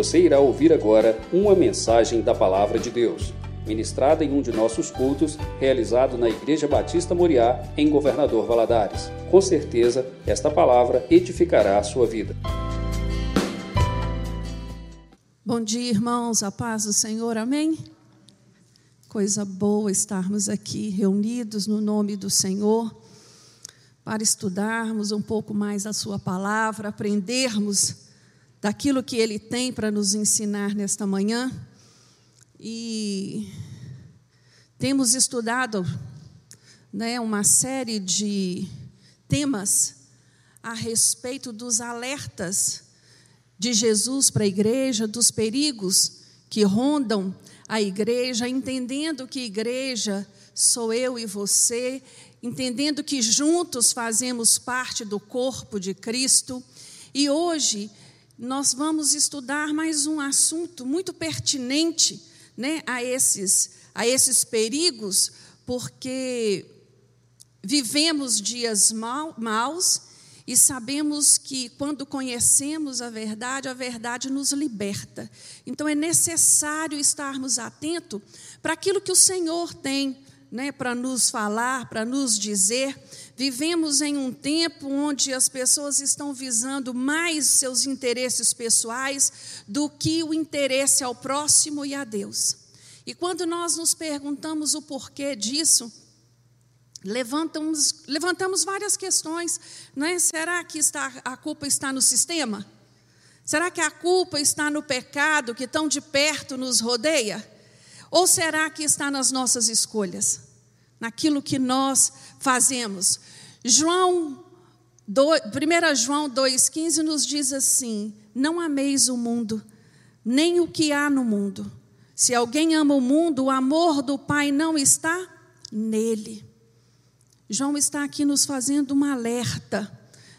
Você irá ouvir agora uma mensagem da Palavra de Deus, ministrada em um de nossos cultos, realizado na Igreja Batista Moriá, em Governador Valadares. Com certeza, esta palavra edificará a sua vida. Bom dia, irmãos, a paz do Senhor, amém? Coisa boa estarmos aqui reunidos no nome do Senhor para estudarmos um pouco mais a Sua palavra, aprendermos daquilo que Ele tem para nos ensinar nesta manhã. E temos estudado né, uma série de temas a respeito dos alertas de Jesus para a igreja, dos perigos que rondam a igreja, entendendo que igreja sou eu e você, entendendo que juntos fazemos parte do corpo de Cristo. E hoje nós vamos estudar mais um assunto muito pertinente né, a, esses, a esses perigos, porque vivemos dias mal, maus e sabemos que quando conhecemos a verdade, a verdade nos liberta. Então é necessário estarmos atentos para aquilo que o Senhor tem né, para nos falar, para nos dizer. Vivemos em um tempo onde as pessoas estão visando mais seus interesses pessoais do que o interesse ao próximo e a Deus. E quando nós nos perguntamos o porquê disso, levantamos, levantamos várias questões. Não é? Será que está, a culpa está no sistema? Será que a culpa está no pecado que tão de perto nos rodeia? Ou será que está nas nossas escolhas? Naquilo que nós fazemos? João 1 João 2,15 nos diz assim: Não ameis o mundo, nem o que há no mundo. Se alguém ama o mundo, o amor do Pai não está nele. João está aqui nos fazendo uma alerta.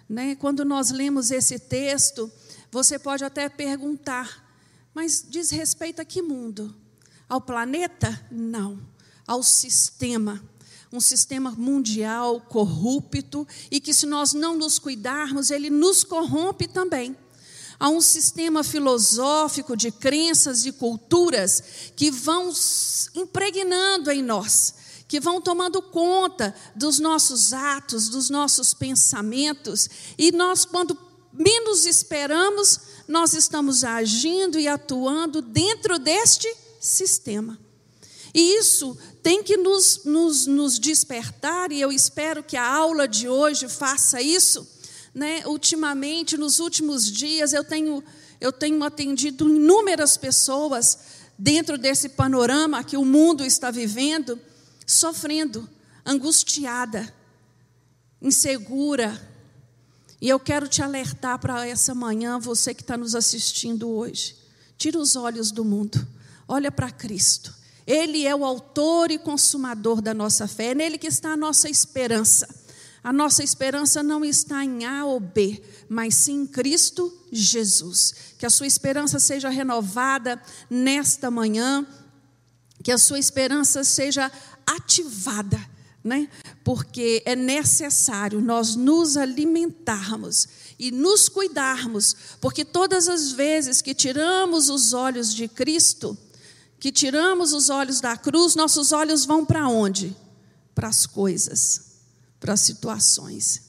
Né? Quando nós lemos esse texto, você pode até perguntar, mas diz respeito a que mundo? Ao planeta? Não, ao sistema um sistema mundial corrupto e que, se nós não nos cuidarmos, ele nos corrompe também. Há um sistema filosófico de crenças e culturas que vão impregnando em nós, que vão tomando conta dos nossos atos, dos nossos pensamentos, e nós, quando menos esperamos, nós estamos agindo e atuando dentro deste sistema. E isso tem que nos, nos, nos, despertar, e eu espero que a aula de hoje faça isso. Né? Ultimamente, nos últimos dias, eu tenho, eu tenho atendido inúmeras pessoas dentro desse panorama que o mundo está vivendo, sofrendo, angustiada, insegura. E eu quero te alertar para essa manhã, você que está nos assistindo hoje. Tira os olhos do mundo, olha para Cristo. Ele é o autor e consumador da nossa fé, é nele que está a nossa esperança. A nossa esperança não está em A ou B, mas sim em Cristo Jesus. Que a sua esperança seja renovada nesta manhã, que a sua esperança seja ativada, né? Porque é necessário nós nos alimentarmos e nos cuidarmos, porque todas as vezes que tiramos os olhos de Cristo, que tiramos os olhos da cruz, nossos olhos vão para onde? Para as coisas, para as situações.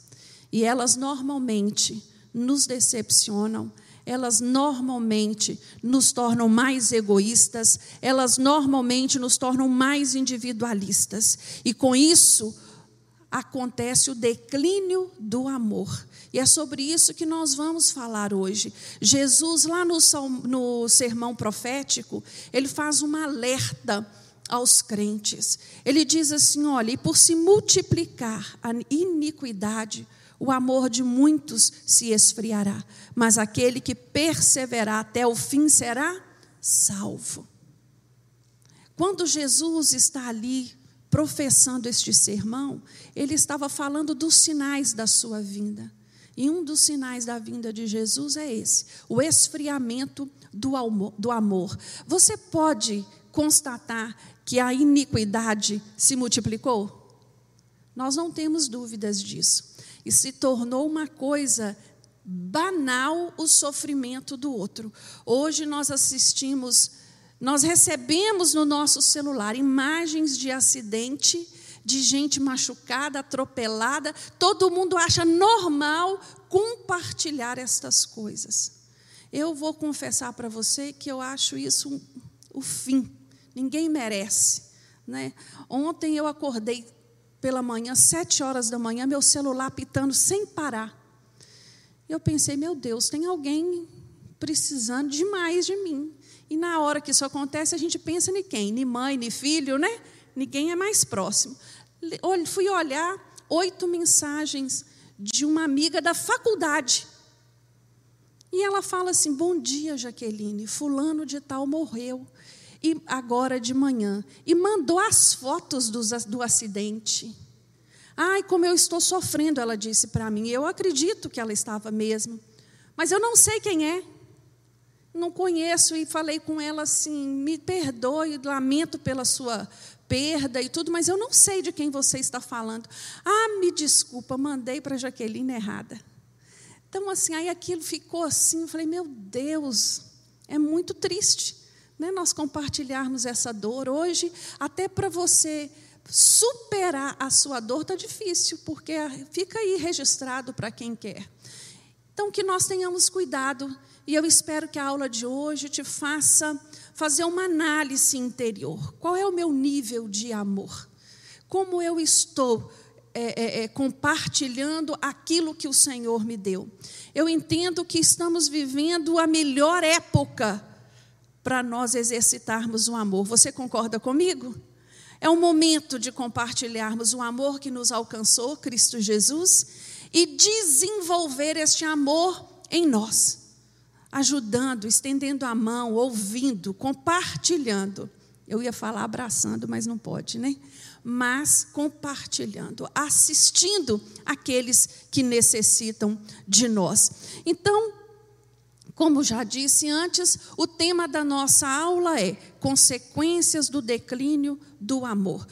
E elas normalmente nos decepcionam, elas normalmente nos tornam mais egoístas, elas normalmente nos tornam mais individualistas. E com isso acontece o declínio do amor. E é sobre isso que nós vamos falar hoje. Jesus, lá no, no sermão profético, ele faz uma alerta aos crentes. Ele diz assim: olha, e por se multiplicar a iniquidade, o amor de muitos se esfriará, mas aquele que perseverar até o fim será salvo. Quando Jesus está ali professando este sermão, ele estava falando dos sinais da sua vinda. E um dos sinais da vinda de Jesus é esse: o esfriamento do amor. Você pode constatar que a iniquidade se multiplicou? Nós não temos dúvidas disso. E se tornou uma coisa banal o sofrimento do outro. Hoje nós assistimos, nós recebemos no nosso celular imagens de acidente, de gente machucada, atropelada. Todo mundo acha normal compartilhar estas coisas. Eu vou confessar para você que eu acho isso um, o fim. Ninguém merece. Né? Ontem eu acordei pela manhã, sete horas da manhã, meu celular pitando sem parar. Eu pensei, meu Deus, tem alguém precisando demais de mim. E na hora que isso acontece, a gente pensa em quem? Nem mãe, nem filho, né? Ninguém é mais próximo. Fui olhar oito mensagens de uma amiga da faculdade. E ela fala assim: Bom dia, Jaqueline. Fulano de Tal morreu. E agora de manhã. E mandou as fotos do, do acidente. Ai, como eu estou sofrendo, ela disse para mim. Eu acredito que ela estava mesmo. Mas eu não sei quem é. Não conheço e falei com ela assim: me perdoe, lamento pela sua perda e tudo, mas eu não sei de quem você está falando. Ah, me desculpa, mandei para a Jaqueline errada. Então, assim, aí aquilo ficou assim, eu falei, meu Deus, é muito triste né, nós compartilharmos essa dor. Hoje, até para você superar a sua dor está difícil, porque fica aí registrado para quem quer. Então, que nós tenhamos cuidado, e eu espero que a aula de hoje te faça fazer uma análise interior. Qual é o meu nível de amor? Como eu estou é, é, é, compartilhando aquilo que o Senhor me deu. Eu entendo que estamos vivendo a melhor época para nós exercitarmos o amor. Você concorda comigo? É o momento de compartilharmos o amor que nos alcançou, Cristo Jesus, e desenvolver este amor em nós, ajudando, estendendo a mão, ouvindo, compartilhando. Eu ia falar abraçando, mas não pode, né? mas compartilhando, assistindo aqueles que necessitam de nós. Então, como já disse antes, o tema da nossa aula é consequências do declínio do amor.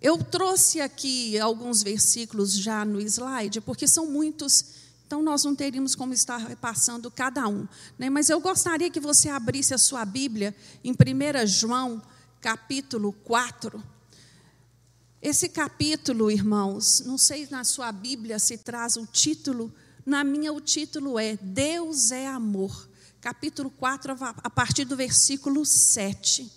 Eu trouxe aqui alguns versículos já no slide, porque são muitos, então nós não teríamos como estar passando cada um. Né? Mas eu gostaria que você abrisse a sua Bíblia em 1 João, capítulo 4. Esse capítulo, irmãos, não sei na sua Bíblia se traz o título, na minha o título é Deus é amor. Capítulo 4, a partir do versículo 7.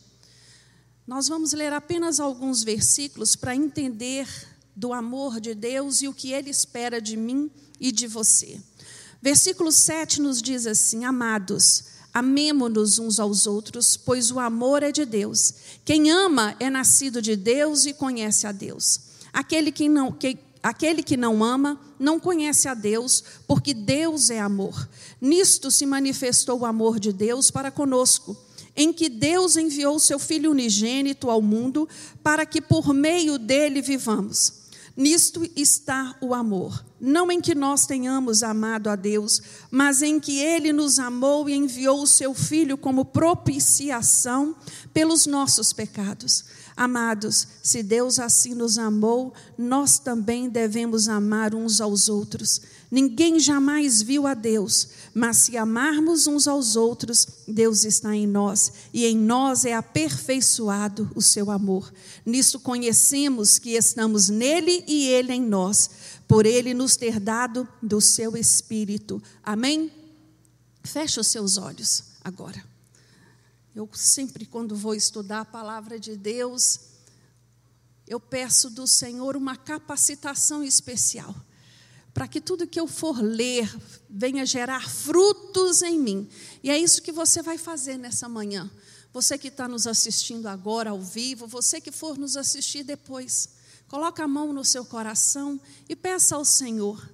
Nós vamos ler apenas alguns versículos para entender do amor de Deus e o que Ele espera de mim e de você. Versículo 7 nos diz assim: Amados, Amemo-nos uns aos outros, pois o amor é de Deus. Quem ama é nascido de Deus e conhece a Deus. Aquele que não, que, aquele que não ama não conhece a Deus, porque Deus é amor. Nisto se manifestou o amor de Deus para conosco, em que Deus enviou seu Filho unigênito ao mundo para que por meio dele vivamos. Nisto está o amor. Não em que nós tenhamos amado a Deus, mas em que Ele nos amou e enviou o Seu Filho como propiciação pelos nossos pecados. Amados, se Deus assim nos amou, nós também devemos amar uns aos outros. Ninguém jamais viu a Deus, mas se amarmos uns aos outros, Deus está em nós e em nós é aperfeiçoado o seu amor. Nisso conhecemos que estamos nele e ele em nós, por ele nos ter dado do seu espírito. Amém? Feche os seus olhos agora. Eu sempre, quando vou estudar a palavra de Deus, eu peço do Senhor uma capacitação especial para que tudo que eu for ler venha gerar frutos em mim. E é isso que você vai fazer nessa manhã. Você que está nos assistindo agora ao vivo, você que for nos assistir depois, coloca a mão no seu coração e peça ao Senhor.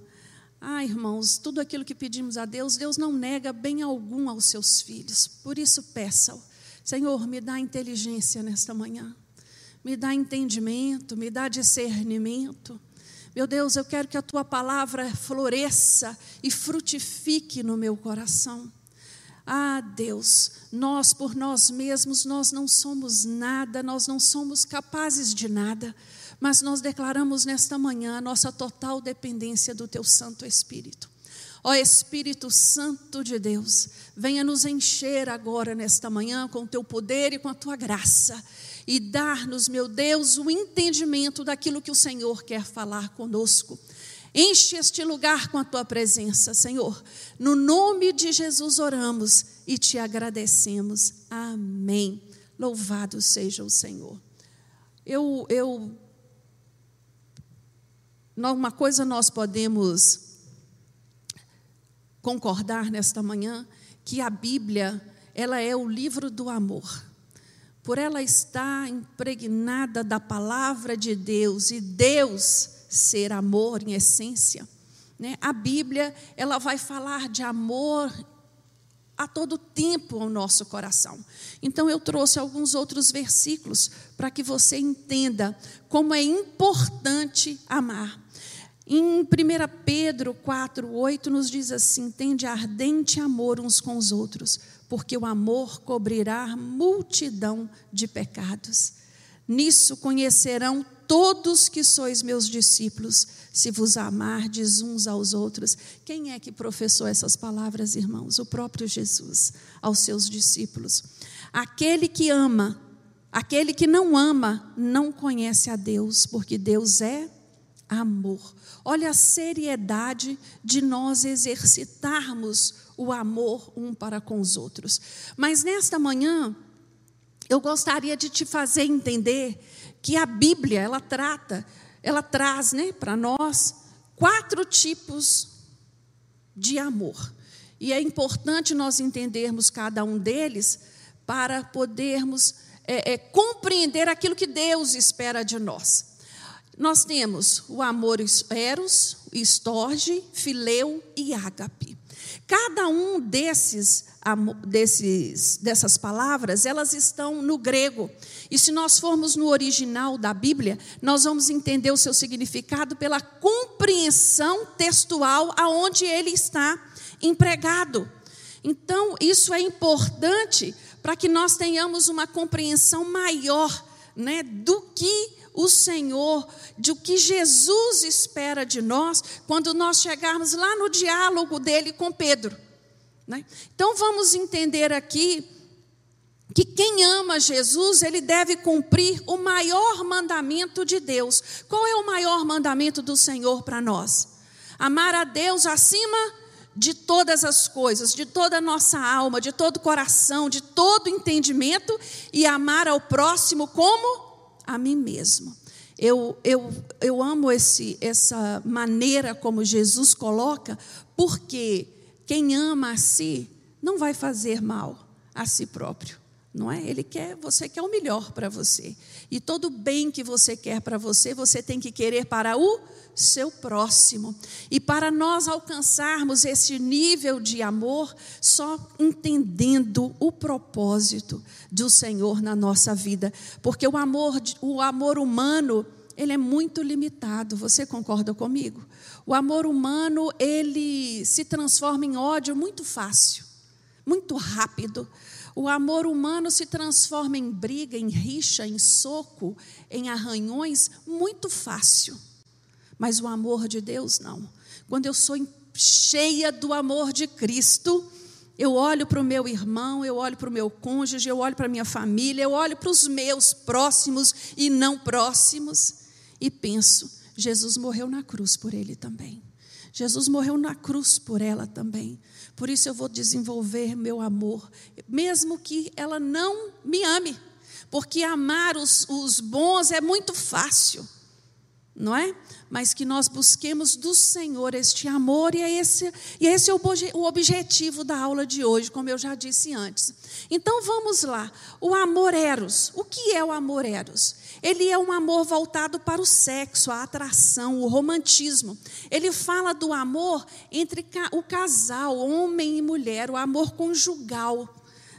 Ah, irmãos, tudo aquilo que pedimos a Deus, Deus não nega bem algum aos seus filhos. Por isso peça-o. Senhor, me dá inteligência nesta manhã. Me dá entendimento, me dá discernimento. Meu Deus, eu quero que a tua palavra floresça e frutifique no meu coração. Ah, Deus, nós por nós mesmos, nós não somos nada, nós não somos capazes de nada, mas nós declaramos nesta manhã a nossa total dependência do teu Santo Espírito. Ó Espírito Santo de Deus, venha nos encher agora nesta manhã com o teu poder e com a tua graça e dar-nos, meu Deus, o entendimento daquilo que o Senhor quer falar conosco. Enche este lugar com a tua presença, Senhor. No nome de Jesus oramos e te agradecemos. Amém. Louvado seja o Senhor. Eu, eu, uma coisa nós podemos concordar nesta manhã que a Bíblia ela é o livro do amor por ela estar impregnada da palavra de Deus e Deus ser amor em essência, né? a Bíblia ela vai falar de amor a todo tempo ao nosso coração. Então eu trouxe alguns outros versículos para que você entenda como é importante amar. Em 1 Pedro 4, 8 nos diz assim: tende ardente amor uns com os outros, porque o amor cobrirá multidão de pecados. Nisso conhecerão todos que sois meus discípulos, se vos amardes uns aos outros. Quem é que professou essas palavras, irmãos? O próprio Jesus, aos seus discípulos. Aquele que ama, aquele que não ama, não conhece a Deus, porque Deus é amor. Olha a seriedade de nós exercitarmos o amor um para com os outros. Mas nesta manhã, eu gostaria de te fazer entender que a Bíblia, ela trata, ela traz, né, para nós quatro tipos de amor. E é importante nós entendermos cada um deles para podermos é, é, compreender aquilo que Deus espera de nós. Nós temos o amor eros, estorge, fileu e ágape. Cada um desses, desses, dessas palavras, elas estão no grego. E se nós formos no original da Bíblia, nós vamos entender o seu significado pela compreensão textual aonde ele está empregado. Então, isso é importante para que nós tenhamos uma compreensão maior né, do que o Senhor, de o que Jesus espera de nós, quando nós chegarmos lá no diálogo dele com Pedro. Né? Então vamos entender aqui que quem ama Jesus, ele deve cumprir o maior mandamento de Deus. Qual é o maior mandamento do Senhor para nós? Amar a Deus acima de todas as coisas, de toda a nossa alma, de todo o coração, de todo o entendimento e amar ao próximo como a mim mesmo. Eu, eu, eu amo esse, essa maneira como Jesus coloca, porque quem ama a si não vai fazer mal a si próprio, não é? Ele quer, você quer o melhor para você. E todo bem que você quer para você, você tem que querer para o seu próximo. E para nós alcançarmos esse nível de amor, só entendendo o propósito do Senhor na nossa vida, porque o amor, o amor humano, ele é muito limitado. Você concorda comigo? O amor humano, ele se transforma em ódio muito fácil, muito rápido. O amor humano se transforma em briga, em rixa, em soco, em arranhões muito fácil. Mas o amor de Deus não. Quando eu sou cheia do amor de Cristo, eu olho para o meu irmão, eu olho para o meu cônjuge, eu olho para a minha família, eu olho para os meus próximos e não próximos e penso: Jesus morreu na cruz por ele também. Jesus morreu na cruz por ela também. Por isso eu vou desenvolver meu amor, mesmo que ela não me ame, porque amar os, os bons é muito fácil não é? Mas que nós busquemos do Senhor este amor, e é esse, e esse é o objetivo da aula de hoje, como eu já disse antes. Então vamos lá. O amor eros. O que é o amor eros? Ele é um amor voltado para o sexo, a atração, o romantismo. Ele fala do amor entre o casal, homem e mulher, o amor conjugal.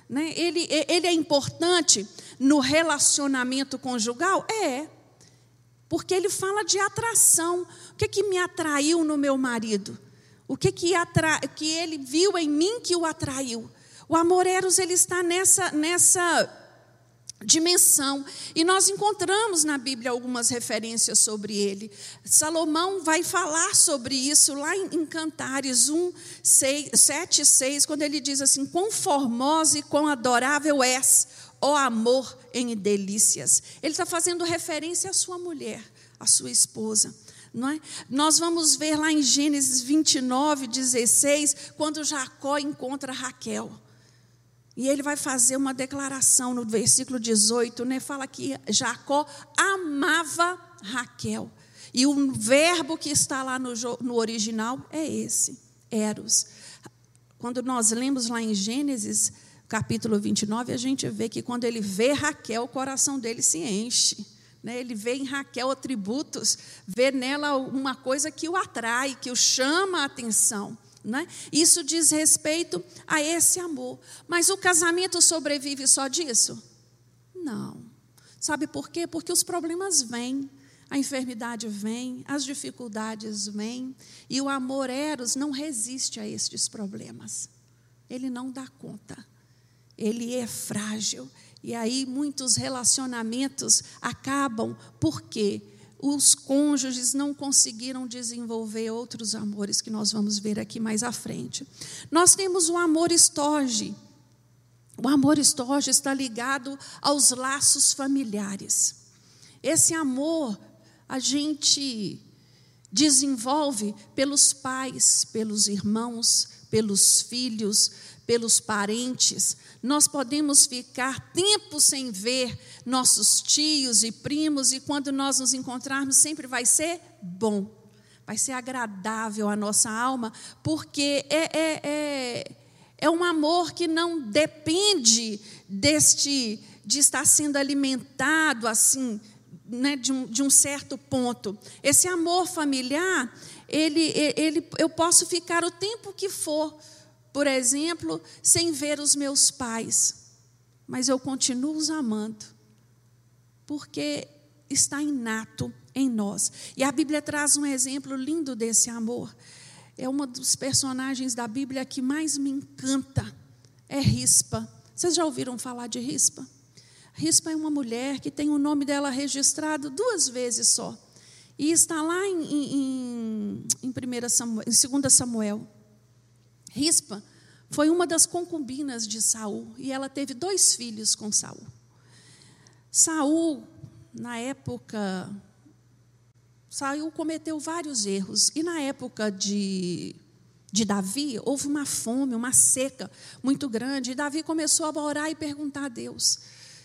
Né? Ele, ele é importante no relacionamento conjugal? É, porque ele fala de atração. O que, que me atraiu no meu marido? O que, que, atra... que ele viu em mim que o atraiu? O amor eros ele está nessa, nessa, dimensão. E nós encontramos na Bíblia algumas referências sobre ele. Salomão vai falar sobre isso lá em Cantares 1, 6, 7, 6, quando ele diz assim: Quão formosa e quão adorável és, ó amor em delícias. Ele está fazendo referência à sua mulher, à sua esposa. Não é? Nós vamos ver lá em Gênesis 29, 16, quando Jacó encontra Raquel. E ele vai fazer uma declaração no versículo 18, né? Fala que Jacó amava Raquel. E o verbo que está lá no, no original é esse, eros. Quando nós lemos lá em Gênesis, capítulo 29, a gente vê que quando ele vê Raquel, o coração dele se enche. Né? Ele vê em Raquel atributos, vê nela uma coisa que o atrai, que o chama a atenção. Né? Isso diz respeito a esse amor. Mas o casamento sobrevive só disso? Não. Sabe por quê? Porque os problemas vêm, a enfermidade vem, as dificuldades vêm, e o amor eros não resiste a estes problemas. Ele não dá conta. Ele é frágil. E aí muitos relacionamentos acabam por quê? Os cônjuges não conseguiram desenvolver outros amores que nós vamos ver aqui mais à frente. Nós temos o amor estorge. O amor estorge está ligado aos laços familiares. Esse amor a gente desenvolve pelos pais, pelos irmãos, pelos filhos, pelos parentes. Nós podemos ficar tempo sem ver nossos tios e primos, e quando nós nos encontrarmos, sempre vai ser bom, vai ser agradável à nossa alma, porque é, é, é, é um amor que não depende deste, de estar sendo alimentado assim, né, de, um, de um certo ponto. Esse amor familiar, ele, ele, eu posso ficar o tempo que for por exemplo, sem ver os meus pais, mas eu continuo os amando, porque está inato em nós. E a Bíblia traz um exemplo lindo desse amor. É uma dos personagens da Bíblia que mais me encanta, é Rispa. Vocês já ouviram falar de Rispa? Rispa é uma mulher que tem o nome dela registrado duas vezes só. E está lá em, em, em, em, Samuel, em 2 Samuel. Rispa foi uma das concubinas de Saul e ela teve dois filhos com Saul. Saul, na época, Saul cometeu vários erros e na época de de Davi, houve uma fome, uma seca muito grande, e Davi começou a orar e perguntar a Deus: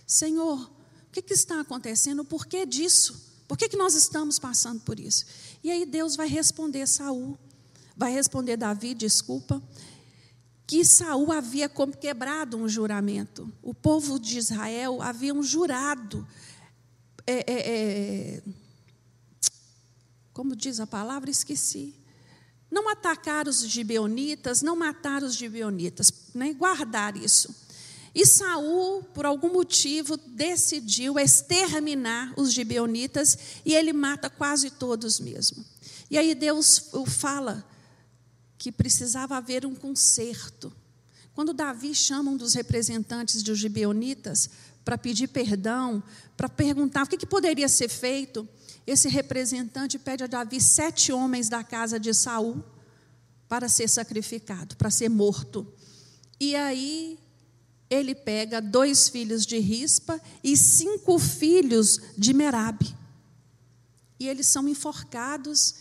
Senhor, o que, que está acontecendo? Por que disso? Por que, que nós estamos passando por isso? E aí Deus vai responder Saul, vai responder Davi, desculpa, que Saul havia quebrado um juramento. O povo de Israel havia um jurado. É, é, é, como diz a palavra, esqueci. Não atacar os gibeonitas, não matar os gibeonitas, né? guardar isso. E Saul, por algum motivo, decidiu exterminar os gibeonitas e ele mata quase todos mesmo. E aí Deus fala que precisava haver um conserto. Quando Davi chama um dos representantes dos gibeonitas para pedir perdão, para perguntar o que, que poderia ser feito, esse representante pede a Davi sete homens da casa de Saul para ser sacrificado, para ser morto. E aí ele pega dois filhos de Rispa e cinco filhos de Merabe. E eles são enforcados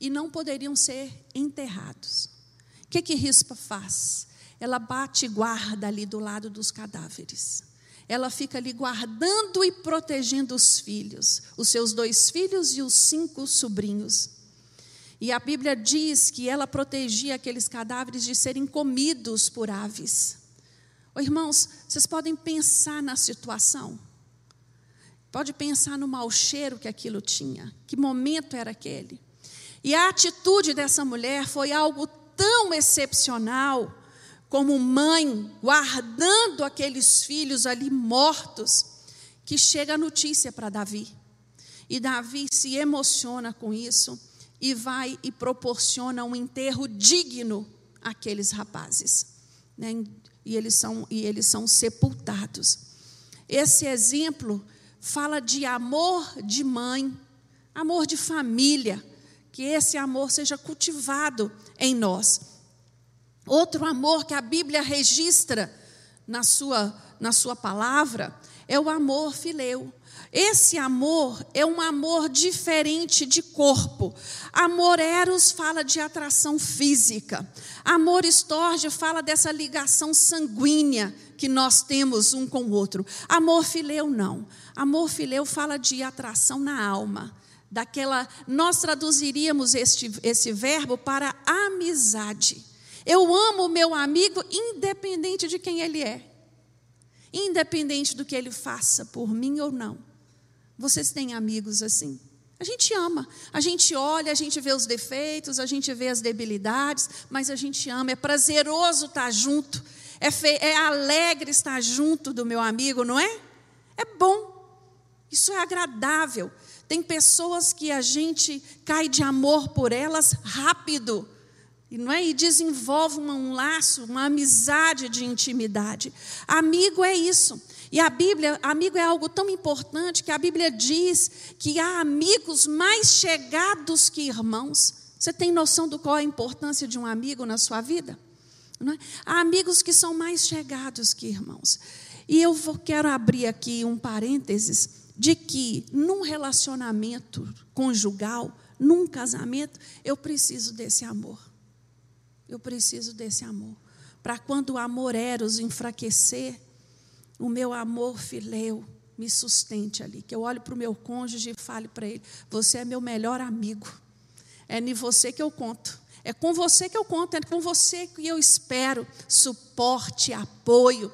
e não poderiam ser enterrados. O que que Rispa faz? Ela bate guarda ali do lado dos cadáveres. Ela fica ali guardando e protegendo os filhos, os seus dois filhos e os cinco sobrinhos. E a Bíblia diz que ela protegia aqueles cadáveres de serem comidos por aves. Oh, irmãos, vocês podem pensar na situação. Pode pensar no mau cheiro que aquilo tinha. Que momento era aquele? E a atitude dessa mulher foi algo tão excepcional, como mãe guardando aqueles filhos ali mortos, que chega a notícia para Davi. E Davi se emociona com isso e vai e proporciona um enterro digno àqueles rapazes. Né? E, eles são, e eles são sepultados. Esse exemplo fala de amor de mãe, amor de família, que esse amor seja cultivado em nós. Outro amor que a Bíblia registra na sua, na sua palavra é o amor fileu. Esse amor é um amor diferente de corpo. Amor eros fala de atração física. Amor estorge fala dessa ligação sanguínea que nós temos um com o outro. Amor fileu não. Amor fileu fala de atração na alma. Daquela nós traduziríamos este esse verbo para amizade. Eu amo o meu amigo independente de quem ele é. Independente do que ele faça por mim ou não. Vocês têm amigos assim? A gente ama, a gente olha, a gente vê os defeitos, a gente vê as debilidades, mas a gente ama, é prazeroso estar junto, é, fe... é alegre estar junto do meu amigo, não é? É bom, isso é agradável. Tem pessoas que a gente cai de amor por elas rápido, e, não é? e desenvolve um laço, uma amizade de intimidade. Amigo é isso. E a Bíblia, amigo é algo tão importante que a Bíblia diz que há amigos mais chegados que irmãos. Você tem noção do qual é a importância de um amigo na sua vida? É? Há amigos que são mais chegados que irmãos. E eu vou, quero abrir aqui um parênteses de que num relacionamento conjugal, num casamento, eu preciso desse amor. Eu preciso desse amor. Para quando o amor eros enfraquecer, o meu amor fileu me sustente ali. Que eu olhe para o meu cônjuge e fale para ele: Você é meu melhor amigo. É em você que eu conto. É com você que eu conto, é com você que eu espero suporte, apoio.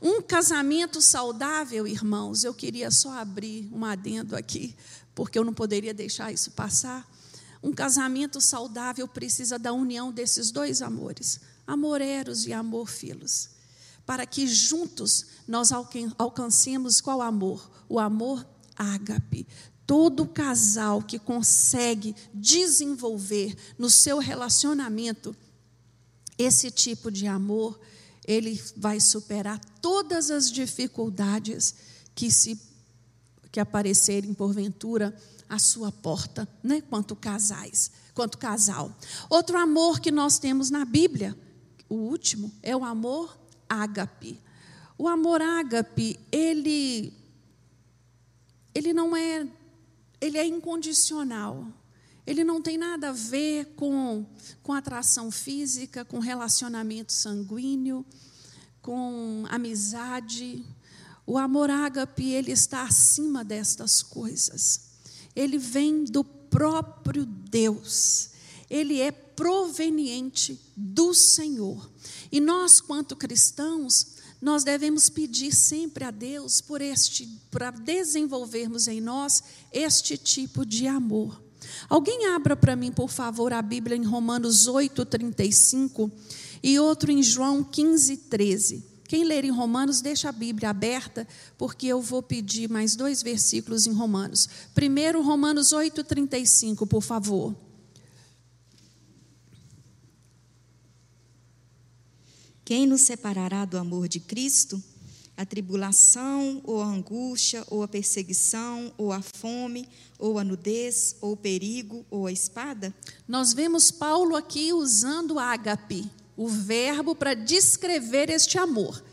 Um casamento saudável, irmãos, eu queria só abrir um adendo aqui, porque eu não poderia deixar isso passar. Um casamento saudável precisa da união desses dois amores, amoreros e amor filos para que juntos nós alcancemos qual amor? O amor ágape. Todo casal que consegue desenvolver no seu relacionamento esse tipo de amor, ele vai superar todas as dificuldades que se que aparecerem porventura à sua porta, né? Quanto casais, quanto casal. Outro amor que nós temos na Bíblia, o último, é o amor ágape. O amor ágape, ele ele não é ele é incondicional. Ele não tem nada a ver com, com atração física, com relacionamento sanguíneo, com amizade. O amor ágape, ele está acima destas coisas. Ele vem do próprio Deus. Ele é proveniente do Senhor. E nós, quanto cristãos, nós devemos pedir sempre a Deus por este para desenvolvermos em nós este tipo de amor. Alguém abra para mim, por favor, a Bíblia em Romanos 8:35 e outro em João 15:13. Quem ler em Romanos, deixa a Bíblia aberta, porque eu vou pedir mais dois versículos em Romanos. Primeiro, Romanos 8:35, por favor. Quem nos separará do amor de Cristo? A tribulação, ou a angústia, ou a perseguição, ou a fome, ou a nudez, ou o perigo, ou a espada? Nós vemos Paulo aqui usando ágape, o verbo para descrever este amor.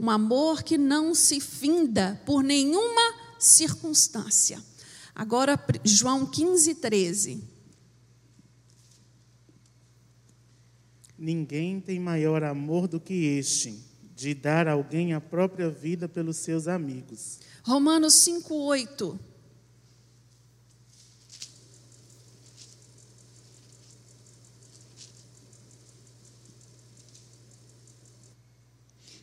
Um amor que não se finda por nenhuma circunstância. Agora, João 15, 13. Ninguém tem maior amor do que este, de dar alguém a própria vida pelos seus amigos. Romanos 5:8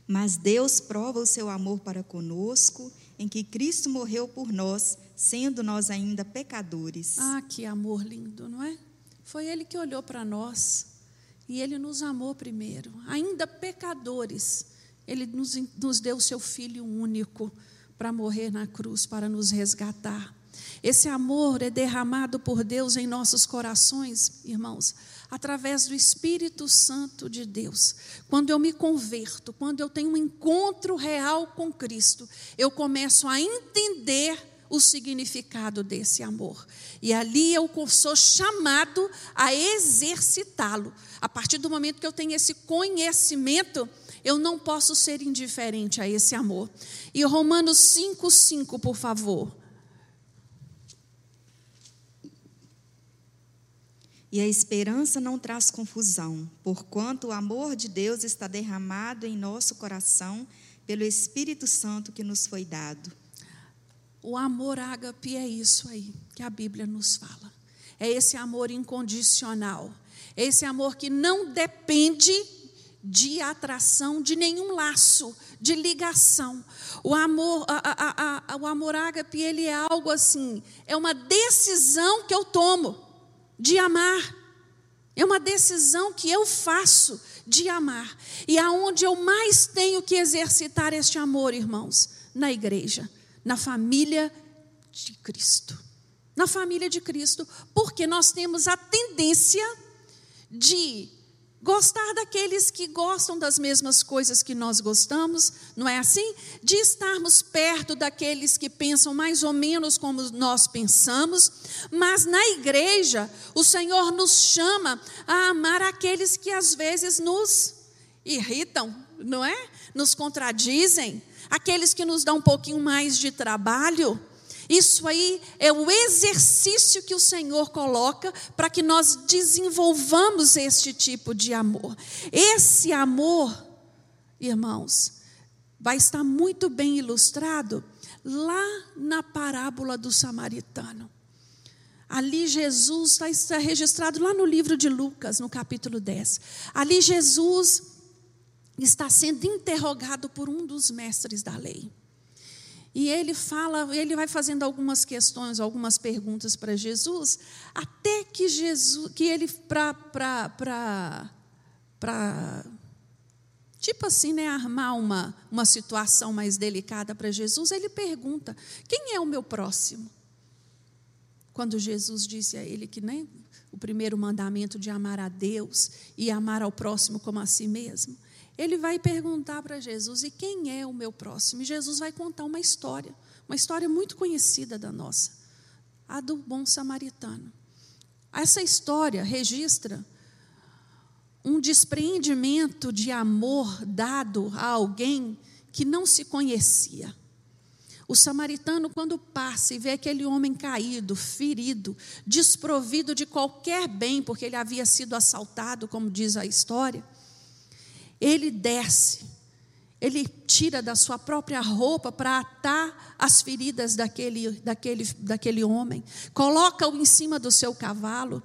Mas Deus prova o seu amor para conosco, em que Cristo morreu por nós, sendo nós ainda pecadores. Ah, que amor lindo, não é? Foi Ele que olhou para nós e Ele nos amou primeiro, ainda pecadores. Ele nos, nos deu o seu Filho único para morrer na cruz, para nos resgatar. Esse amor é derramado por Deus em nossos corações, irmãos, através do Espírito Santo de Deus. Quando eu me converto, quando eu tenho um encontro real com Cristo, eu começo a entender o significado desse amor. E ali eu sou chamado a exercitá-lo. A partir do momento que eu tenho esse conhecimento, eu não posso ser indiferente a esse amor. E Romanos 5,5, por favor. E a esperança não traz confusão, porquanto o amor de Deus está derramado em nosso coração pelo Espírito Santo que nos foi dado. O amor ágape é isso aí que a Bíblia nos fala. É esse amor incondicional. É esse amor que não depende de atração, de nenhum laço, de ligação. O amor, a, a, a, o amor ágape, ele é algo assim, é uma decisão que eu tomo de amar. É uma decisão que eu faço de amar. E aonde eu mais tenho que exercitar este amor, irmãos? Na igreja na família de Cristo. Na família de Cristo, porque nós temos a tendência de gostar daqueles que gostam das mesmas coisas que nós gostamos, não é assim? De estarmos perto daqueles que pensam mais ou menos como nós pensamos, mas na igreja, o Senhor nos chama a amar aqueles que às vezes nos irritam, não é? Nos contradizem, aqueles que nos dão um pouquinho mais de trabalho. Isso aí é o exercício que o Senhor coloca para que nós desenvolvamos este tipo de amor. Esse amor, irmãos, vai estar muito bem ilustrado lá na parábola do samaritano. Ali Jesus está registrado lá no livro de Lucas, no capítulo 10. Ali Jesus está sendo interrogado por um dos mestres da lei. E ele fala, ele vai fazendo algumas questões, algumas perguntas para Jesus, até que Jesus, que ele para tipo assim, né, armar uma uma situação mais delicada para Jesus, ele pergunta: "Quem é o meu próximo?" Quando Jesus disse a ele que nem o primeiro mandamento de amar a Deus e amar ao próximo como a si mesmo ele vai perguntar para Jesus: e quem é o meu próximo? E Jesus vai contar uma história, uma história muito conhecida da nossa, a do bom samaritano. Essa história registra um despreendimento de amor dado a alguém que não se conhecia. O samaritano, quando passa e vê aquele homem caído, ferido, desprovido de qualquer bem, porque ele havia sido assaltado, como diz a história, ele desce, ele tira da sua própria roupa para atar as feridas daquele, daquele, daquele homem, coloca-o em cima do seu cavalo,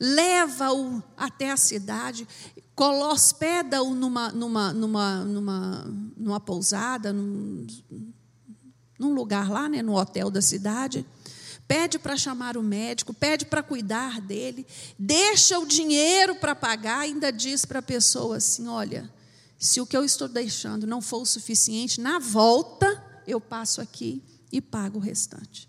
leva-o até a cidade, hospeda-o numa, numa, numa, numa, numa pousada, num, num lugar lá, né, no hotel da cidade pede para chamar o médico, pede para cuidar dele, deixa o dinheiro para pagar, ainda diz para a pessoa assim: olha, se o que eu estou deixando não for o suficiente, na volta eu passo aqui e pago o restante.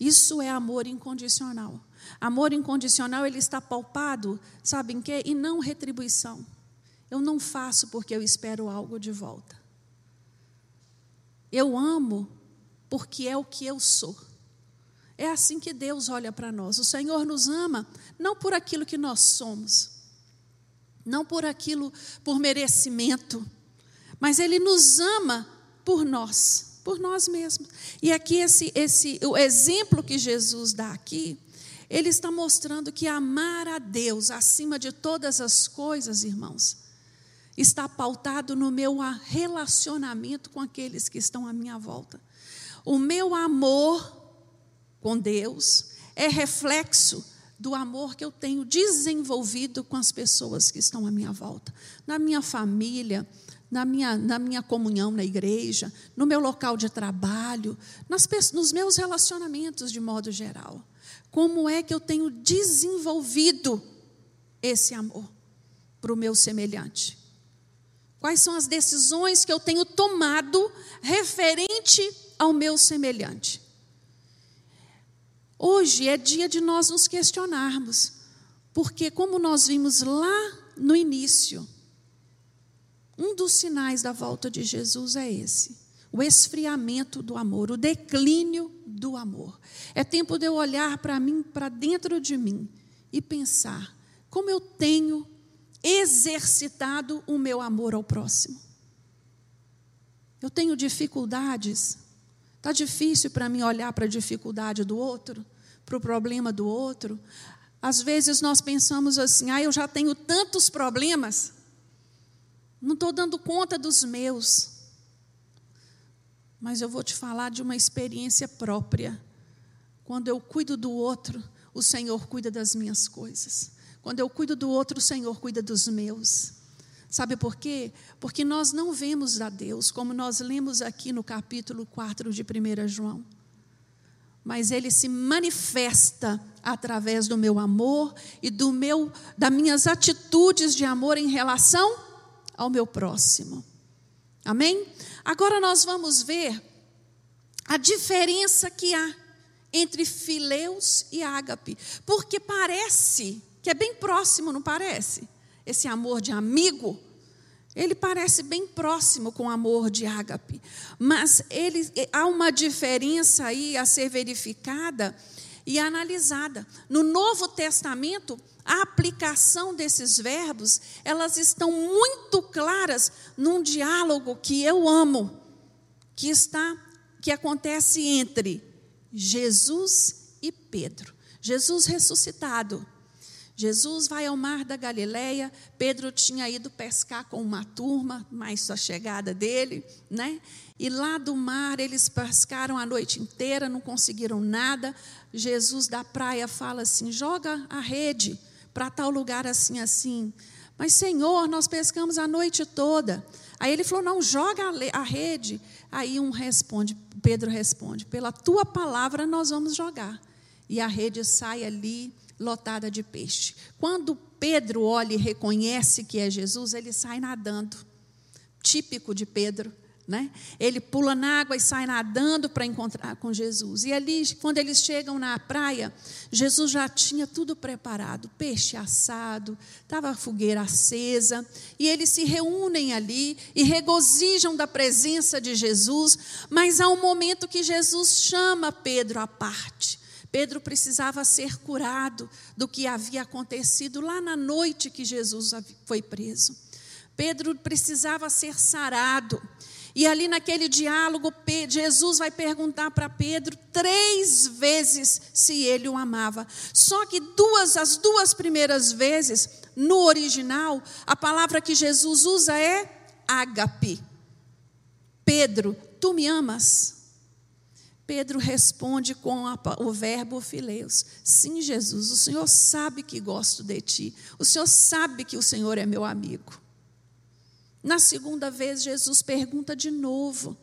Isso é amor incondicional. Amor incondicional ele está palpado, sabe em quê? E não retribuição. Eu não faço porque eu espero algo de volta. Eu amo porque é o que eu sou. É assim que Deus olha para nós. O Senhor nos ama não por aquilo que nós somos, não por aquilo, por merecimento, mas Ele nos ama por nós, por nós mesmos. E aqui esse, esse, o exemplo que Jesus dá aqui, ele está mostrando que amar a Deus acima de todas as coisas, irmãos, está pautado no meu relacionamento com aqueles que estão à minha volta. O meu amor com Deus é reflexo do amor que eu tenho desenvolvido com as pessoas que estão à minha volta, na minha família, na minha, na minha comunhão na igreja, no meu local de trabalho, nas, nos meus relacionamentos de modo geral. Como é que eu tenho desenvolvido esse amor para o meu semelhante? Quais são as decisões que eu tenho tomado referente ao meu semelhante. Hoje é dia de nós nos questionarmos Porque, como nós vimos lá no início, um dos sinais da volta de Jesus é esse: o esfriamento do amor, o declínio do amor. É tempo de eu olhar para mim, para dentro de mim e pensar como eu tenho exercitado o meu amor ao próximo. Eu tenho dificuldades. Está difícil para mim olhar para a dificuldade do outro, para o problema do outro. Às vezes nós pensamos assim: ah, eu já tenho tantos problemas, não estou dando conta dos meus. Mas eu vou te falar de uma experiência própria. Quando eu cuido do outro, o Senhor cuida das minhas coisas. Quando eu cuido do outro, o Senhor cuida dos meus. Sabe por quê? Porque nós não vemos a Deus, como nós lemos aqui no capítulo 4 de 1 João. Mas ele se manifesta através do meu amor e do meu das minhas atitudes de amor em relação ao meu próximo. Amém? Agora nós vamos ver a diferença que há entre fileus e ágape, porque parece que é bem próximo, não parece? Esse amor de amigo, ele parece bem próximo com o amor de ágape, mas ele, há uma diferença aí a ser verificada e analisada. No Novo Testamento, a aplicação desses verbos, elas estão muito claras num diálogo que eu amo, que está que acontece entre Jesus e Pedro. Jesus ressuscitado. Jesus vai ao mar da Galileia, Pedro tinha ido pescar com uma turma, mais sua chegada dele, né? E lá do mar eles pescaram a noite inteira, não conseguiram nada. Jesus da praia fala assim: "Joga a rede para tal lugar assim assim". Mas Senhor, nós pescamos a noite toda. Aí ele falou: "Não, joga a rede". Aí um responde, Pedro responde: "Pela tua palavra nós vamos jogar". E a rede sai ali lotada de peixe. Quando Pedro olha e reconhece que é Jesus, ele sai nadando. Típico de Pedro. Né? Ele pula na água e sai nadando para encontrar com Jesus. E ali, quando eles chegam na praia, Jesus já tinha tudo preparado: peixe assado, estava a fogueira acesa, e eles se reúnem ali e regozijam da presença de Jesus. Mas há um momento que Jesus chama Pedro à parte. Pedro precisava ser curado do que havia acontecido lá na noite que Jesus foi preso. Pedro precisava ser sarado. E ali naquele diálogo, Jesus vai perguntar para Pedro três vezes se ele o amava. Só que duas, as duas primeiras vezes, no original, a palavra que Jesus usa é ágape. Pedro, tu me amas? Pedro responde com a, o verbo fileus: Sim, Jesus, o Senhor sabe que gosto de ti. O Senhor sabe que o Senhor é meu amigo. Na segunda vez, Jesus pergunta de novo: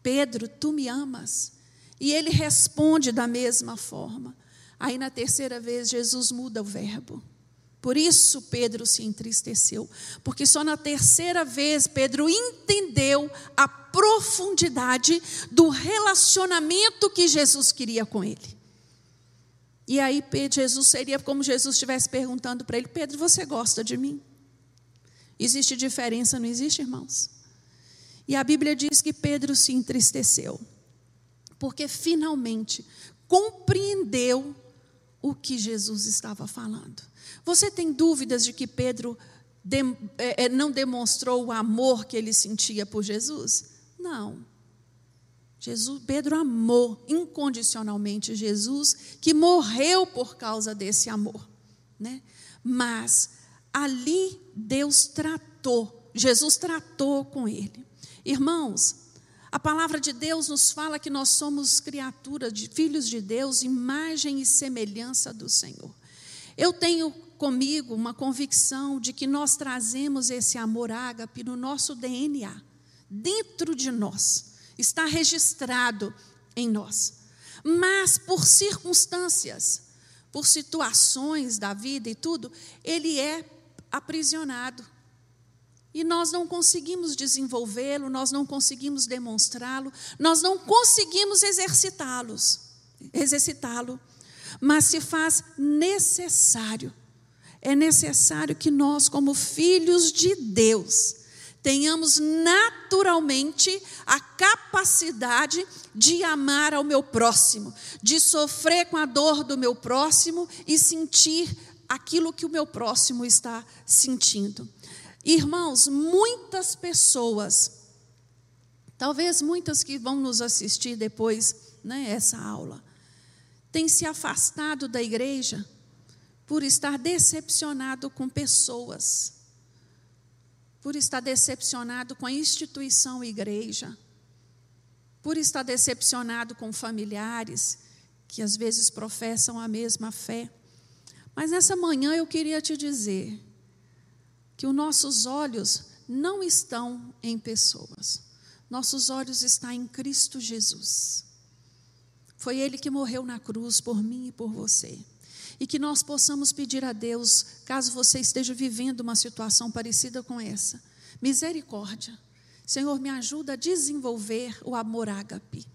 Pedro, tu me amas? E ele responde da mesma forma. Aí na terceira vez, Jesus muda o verbo. Por isso Pedro se entristeceu, porque só na terceira vez Pedro entendeu a profundidade do relacionamento que Jesus queria com ele. E aí Jesus seria como Jesus estivesse perguntando para ele: Pedro, você gosta de mim? Existe diferença, não existe, irmãos? E a Bíblia diz que Pedro se entristeceu, porque finalmente compreendeu o que Jesus estava falando. Você tem dúvidas de que Pedro é, é, não demonstrou o amor que ele sentia por Jesus? Não. Jesus, Pedro amou incondicionalmente Jesus, que morreu por causa desse amor, né? Mas ali Deus tratou, Jesus tratou com ele. Irmãos, a palavra de Deus nos fala que nós somos criaturas, de, filhos de Deus, imagem e semelhança do Senhor. Eu tenho comigo uma convicção de que nós trazemos esse amor ágape no nosso DNA, dentro de nós, está registrado em nós. Mas por circunstâncias, por situações da vida e tudo, ele é aprisionado. E nós não conseguimos desenvolvê-lo, nós não conseguimos demonstrá-lo, nós não conseguimos exercitá-los, exercitá-lo. Mas se faz necessário é necessário que nós, como filhos de Deus, tenhamos naturalmente a capacidade de amar ao meu próximo, de sofrer com a dor do meu próximo e sentir aquilo que o meu próximo está sentindo. Irmãos, muitas pessoas, talvez muitas que vão nos assistir depois, né, essa aula, têm se afastado da igreja por estar decepcionado com pessoas, por estar decepcionado com a instituição igreja, por estar decepcionado com familiares que às vezes professam a mesma fé. Mas nessa manhã eu queria te dizer que os nossos olhos não estão em pessoas, nossos olhos estão em Cristo Jesus. Foi Ele que morreu na cruz por mim e por você e que nós possamos pedir a Deus, caso você esteja vivendo uma situação parecida com essa, misericórdia. Senhor, me ajuda a desenvolver o amor ágape,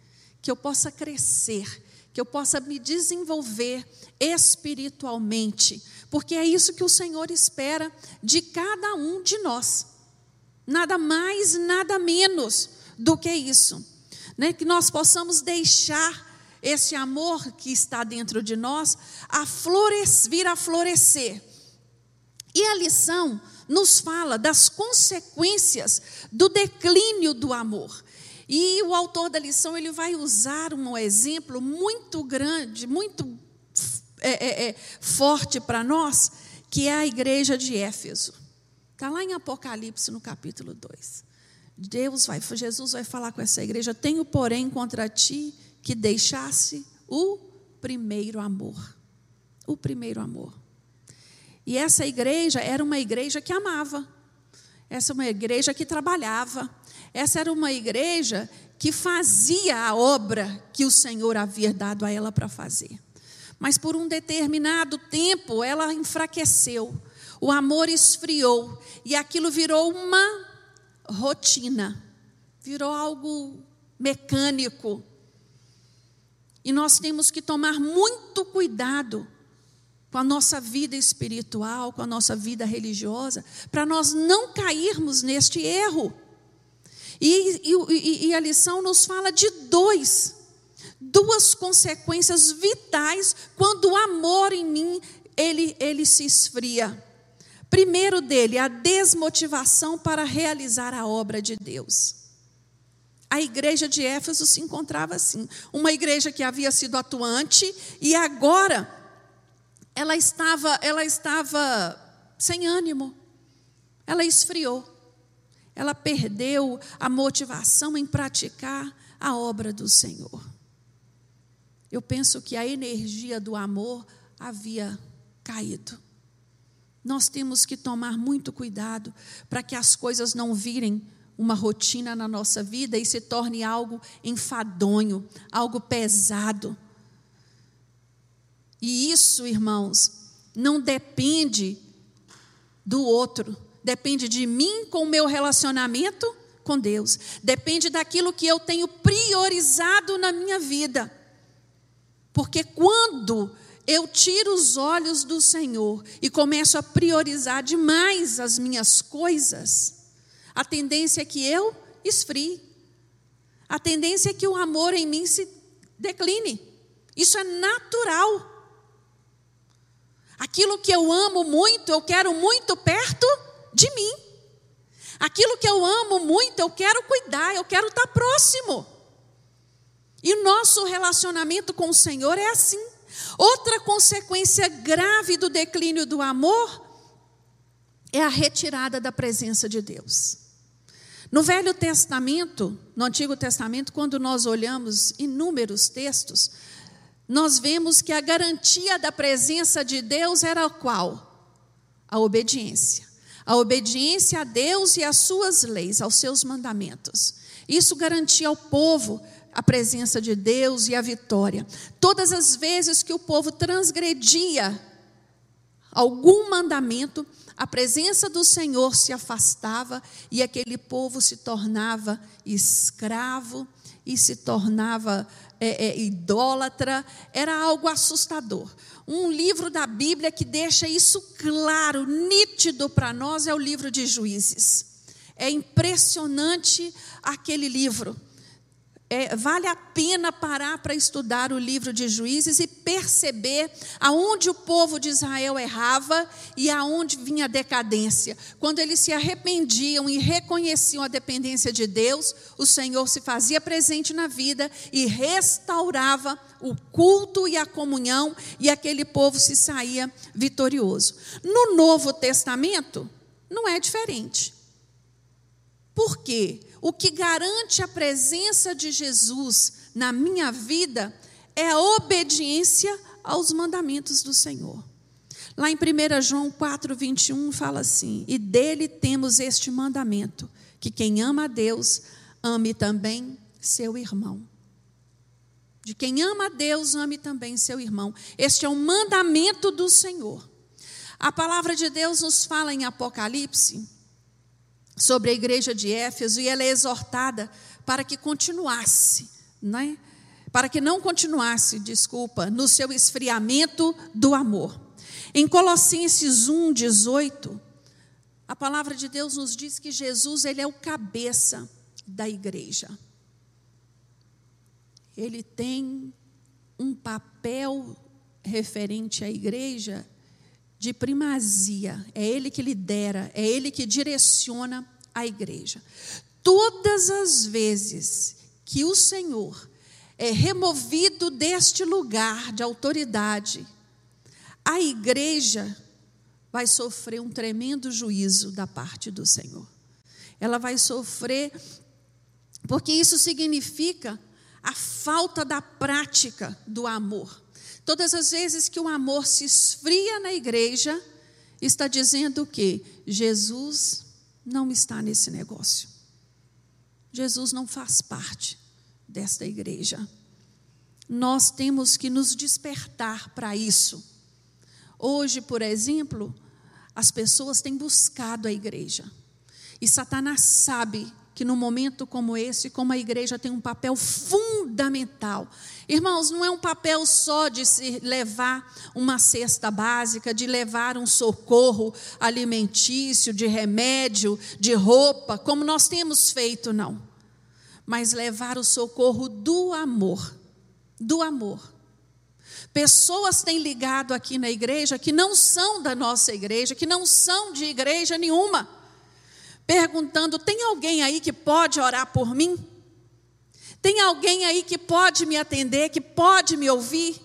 que eu possa crescer, que eu possa me desenvolver espiritualmente, porque é isso que o Senhor espera de cada um de nós. Nada mais, nada menos do que isso. Né? Que nós possamos deixar esse amor que está dentro de nós a florescer, vir a florescer. E a lição nos fala das consequências do declínio do amor. E o autor da lição ele vai usar um exemplo muito grande, muito é, é, é, forte para nós, que é a igreja de Éfeso. Está lá em Apocalipse, no capítulo 2. Deus vai, Jesus vai falar com essa igreja: Tenho, porém, contra ti que deixasse o primeiro amor. O primeiro amor. E essa igreja era uma igreja que amava. Essa é uma igreja que trabalhava. Essa era uma igreja que fazia a obra que o Senhor havia dado a ela para fazer. Mas por um determinado tempo ela enfraqueceu. O amor esfriou e aquilo virou uma rotina. Virou algo mecânico, e nós temos que tomar muito cuidado com a nossa vida espiritual, com a nossa vida religiosa, para nós não cairmos neste erro. E, e, e, a lição nos fala de dois, duas consequências vitais quando o amor em mim ele, ele se esfria. Primeiro dele, a desmotivação para realizar a obra de Deus. A igreja de Éfeso se encontrava assim, uma igreja que havia sido atuante e agora ela estava, ela estava sem ânimo. Ela esfriou. Ela perdeu a motivação em praticar a obra do Senhor. Eu penso que a energia do amor havia caído. Nós temos que tomar muito cuidado para que as coisas não virem uma rotina na nossa vida e se torne algo enfadonho, algo pesado. E isso, irmãos, não depende do outro, depende de mim com o meu relacionamento com Deus, depende daquilo que eu tenho priorizado na minha vida. Porque quando eu tiro os olhos do Senhor e começo a priorizar demais as minhas coisas, a tendência é que eu esfrie. A tendência é que o amor em mim se decline. Isso é natural. Aquilo que eu amo muito, eu quero muito perto de mim. Aquilo que eu amo muito, eu quero cuidar, eu quero estar próximo. E nosso relacionamento com o Senhor é assim. Outra consequência grave do declínio do amor é a retirada da presença de Deus. No Velho Testamento, no Antigo Testamento, quando nós olhamos inúmeros textos, nós vemos que a garantia da presença de Deus era qual? A obediência. A obediência a Deus e às suas leis, aos seus mandamentos. Isso garantia ao povo a presença de Deus e a vitória. Todas as vezes que o povo transgredia algum mandamento, a presença do Senhor se afastava e aquele povo se tornava escravo e se tornava é, é, idólatra, era algo assustador. Um livro da Bíblia que deixa isso claro, nítido para nós, é o livro de Juízes. É impressionante aquele livro é, vale a pena parar para estudar o livro de Juízes e perceber aonde o povo de Israel errava e aonde vinha a decadência. Quando eles se arrependiam e reconheciam a dependência de Deus, o Senhor se fazia presente na vida e restaurava o culto e a comunhão, e aquele povo se saía vitorioso. No Novo Testamento, não é diferente. Por quê? O que garante a presença de Jesus na minha vida é a obediência aos mandamentos do Senhor. Lá em 1 João 4, 21 fala assim: E dele temos este mandamento, que quem ama a Deus, ame também seu irmão. De quem ama a Deus, ame também seu irmão. Este é o mandamento do Senhor. A palavra de Deus nos fala em Apocalipse sobre a igreja de Éfeso e ela é exortada para que continuasse, né? para que não continuasse, desculpa, no seu esfriamento do amor. Em Colossenses 1, 18, a palavra de Deus nos diz que Jesus ele é o cabeça da igreja. Ele tem um papel referente à igreja de primazia. É ele que lidera, é ele que direciona a igreja. Todas as vezes que o Senhor é removido deste lugar de autoridade, a igreja vai sofrer um tremendo juízo da parte do Senhor. Ela vai sofrer, porque isso significa a falta da prática do amor. Todas as vezes que o amor se esfria na igreja, está dizendo que Jesus não está nesse negócio. Jesus não faz parte desta igreja. Nós temos que nos despertar para isso. Hoje, por exemplo, as pessoas têm buscado a igreja. E Satanás sabe que num momento como esse, como a igreja tem um papel fundamental. Irmãos, não é um papel só de se levar uma cesta básica, de levar um socorro alimentício, de remédio, de roupa, como nós temos feito, não. Mas levar o socorro do amor. Do amor. Pessoas têm ligado aqui na igreja que não são da nossa igreja, que não são de igreja nenhuma perguntando: tem alguém aí que pode orar por mim? Tem alguém aí que pode me atender, que pode me ouvir?